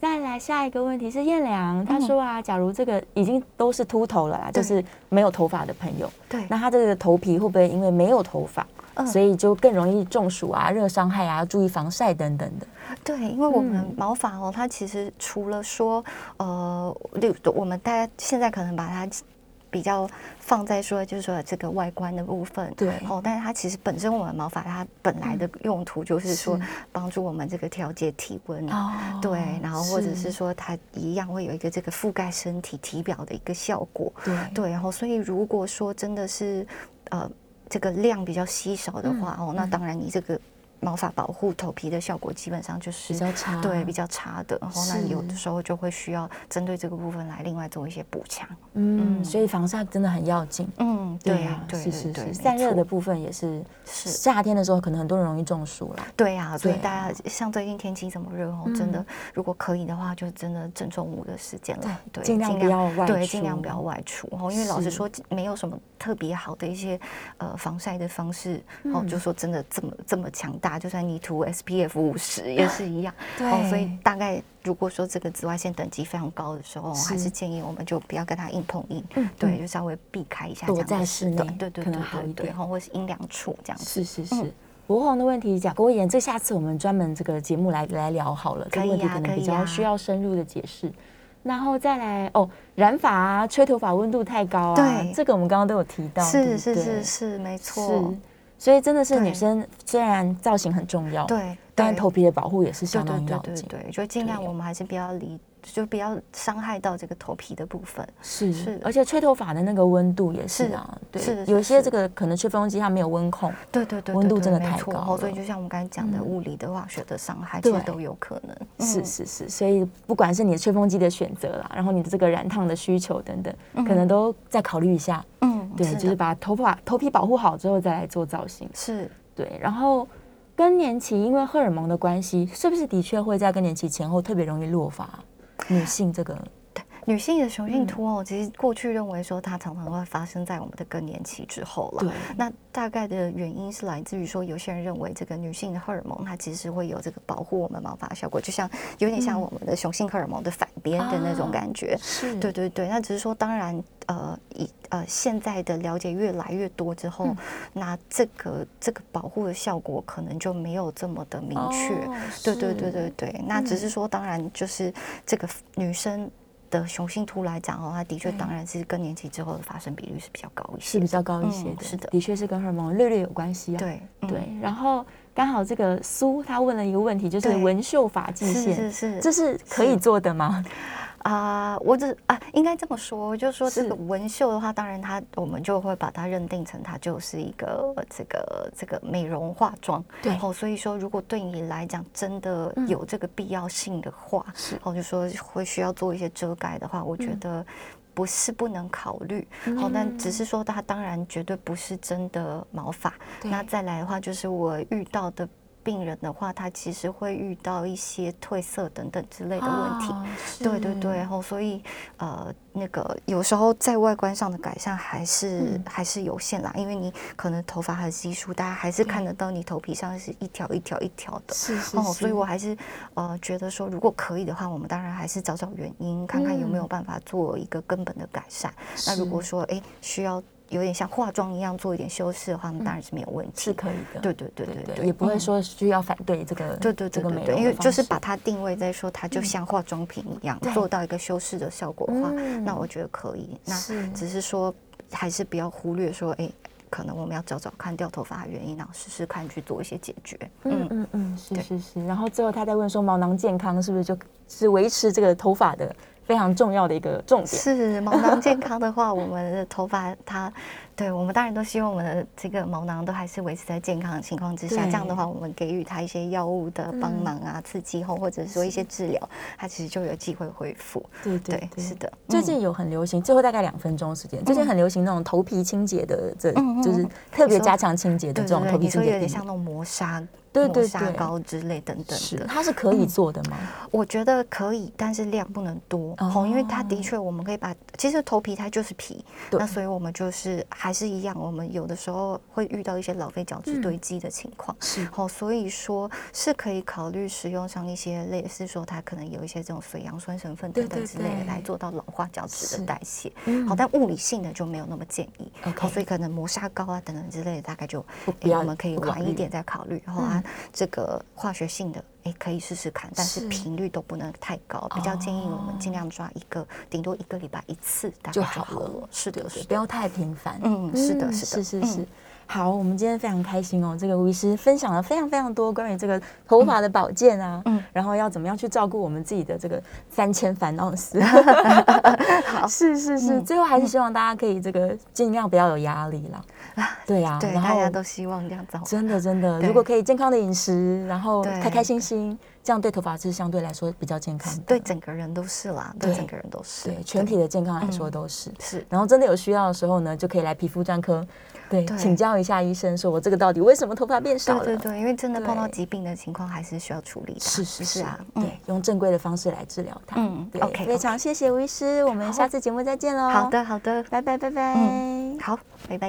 再来下一个问题是燕良，他说啊，假如这个已经都是秃头了啦，就是没有头发的朋友，对，那他这个头皮会不会因为没有头发？所以就更容易中暑啊、热伤害啊，要注意防晒等等的。对，因为我们毛发哦，它其实除了说，呃，例如我们大家现在可能把它比较放在说，就是说这个外观的部分，对。哦，但是它其实本身我们毛发它本来的用途就是说帮助我们这个调节体温啊，对，然后或者是。说它一样会有一个这个覆盖身体体表的一个效果，对。对，然后所以如果说真的是呃。这个量比较稀少的话，哦，那当然你这个。毛发保护头皮的效果基本上就是比较差，对，比较差的。然后那有的时候就会需要针对这个部分来另外做一些补强。嗯，所以防晒真的很要紧。嗯，对呀，是是是。散热的部分也是，是夏天的时候可能很多人容易中暑了。对呀，所以大家像最近天气这么热哦，真的如果可以的话，就真的正中午的时间了。对，尽量不要外出。对，尽量不要外出。哦，因为老实说，没有什么特别好的一些呃防晒的方式。哦，就说真的这么这么强大。就算你涂 SPF 五十 也是一样，哦，所以大概如果说这个紫外线等级非常高的时候，还是建议我们就不要跟它硬碰硬，嗯对，就稍微避开一下，躲在室内，对对对对对，然后或是阴凉处这样子。是是是，博红的问题讲过一点，这下次我们专门这个节目来来聊好了，这个问题可能比较需要深入的解释。然后再来哦，染发啊，吹头发温度太高啊，对，这个我们刚刚都有提到，是是是是，没错。所以真的是女生，虽然造型很重要，对，但头皮的保护也是相当要紧。对对对，就尽量我们还是不要离。就不要伤害到这个头皮的部分，是是，而且吹头发的那个温度也是啊，对，有些这个可能吹风机它没有温控，对对对，温度真的太高，所以就像我们刚才讲的，物理的化学的伤害其实都有可能。是是是，所以不管是你的吹风机的选择啦，然后你的这个染烫的需求等等，可能都再考虑一下。嗯，对，就是把头发头皮保护好之后再来做造型。是对，然后更年期因为荷尔蒙的关系，是不是的确会在更年期前后特别容易落发？女性这个对女性的雄性秃哦，其实过去认为说它常常会发生在我们的更年期之后了。对，那大概的原因是来自于说，有些人认为这个女性的荷尔蒙它其实会有这个保护我们毛发的效果，就像有点像我们的雄性荷尔蒙的反边的那种感觉。是，对对对。那只是说，当然呃，以呃现在的了解越来越多之后，那这个这个保护的效果可能就没有这么的明确。对对对对对。那只是说，当然就是这个女生。的雄性秃来讲哦，它的确当然是更年期之后的发生比率是比较高一些，是比较高一些的，是的，的确是跟荷尔蒙略略有关系啊。对对，然后刚好这个苏他问了一个问题，就是纹绣发际线，是是是，这是可以做的吗？啊、呃，我只啊，应该这么说，就是说这个纹绣的话，当然它我们就会把它认定成它就是一个这个这个美容化妆，对，然后所以说如果对你来讲真的有这个必要性的话，是、嗯，然后就说会需要做一些遮盖的话，我觉得不是不能考虑，好、嗯，但只是说它当然绝对不是真的毛发，那再来的话就是我遇到的。病人的话，他其实会遇到一些褪色等等之类的问题，哦、对对对，然后所以呃，那个有时候在外观上的改善还是、嗯、还是有限啦，因为你可能头发很稀疏，大家还是看得到你头皮上是一条一条一条的，是哦，所以我还是呃觉得说，如果可以的话，我们当然还是找找原因，看看有没有办法做一个根本的改善。嗯、那如果说哎需要。有点像化妆一样做一点修饰的话，那当然是没有问题，是可以的。对对对对对，也不会说需要反对这个。对对对对对，因为就是把它定位在说它就像化妆品一样，做到一个修饰的效果的话，那我觉得可以。那只是说还是不要忽略说，哎，可能我们要找找看掉头发的原因，然后试试看去做一些解决。嗯嗯嗯，是是是。然后最后他在问说，毛囊健康是不是就是维持这个头发的？非常重要的一个重点是毛囊 健康的话，我们的头发它。对，我们当然都希望我们的这个毛囊都还是维持在健康的情况之下。这样的话，我们给予它一些药物的帮忙啊，刺激后或者说一些治疗，它其实就有机会恢复。对对，是的。最近有很流行，最后大概两分钟时间，最近很流行那种头皮清洁的，这就是特别加强清洁的这种头皮清洁，有点像那种磨砂、对对磨砂膏之类等等的。它是可以做的吗？我觉得可以，但是量不能多哦，因为它的确我们可以把，其实头皮它就是皮，那所以我们就是还是一样，我们有的时候会遇到一些老废角质堆积的情况，是。好，所以说是可以考虑使用上一些类似说它可能有一些这种水杨酸成分等等之类的来做到老化角质的代谢，好，但物理性的就没有那么建议，好，所以可能磨砂膏啊等等之类的大概就我们可以晚一点再考虑，然后啊这个化学性的哎可以试试看，但是频率都不能太高，比较建议我们尽量抓一个顶多一个礼拜一次大概就好了，是的，是不要太频繁，嗯，是。是的，是的，是是是。好，我们今天非常开心哦，这个吴医师分享了非常非常多关于这个头发的保健啊，嗯，然后要怎么样去照顾我们自己的这个三千烦恼丝。好，是是是，最后还是希望大家可以这个尽量不要有压力了。对呀，对，大家都希望这样子。真的真的，如果可以健康的饮食，然后开开心心，这样对头发是相对来说比较健康的。对整个人都是啦，对整个人都是，对全体的健康来说都是。是，然后真的有需要的时候呢，就可以来皮肤专科。对，请教一下医生，说我这个到底为什么头发变少了？对对对，因为真的碰到疾病的情况，还是需要处理的。是是是啊，对，用正规的方式来治疗它。嗯，OK，非常谢谢吴医师，我们下次节目再见喽。好的好的，拜拜拜拜。嗯，好，拜拜。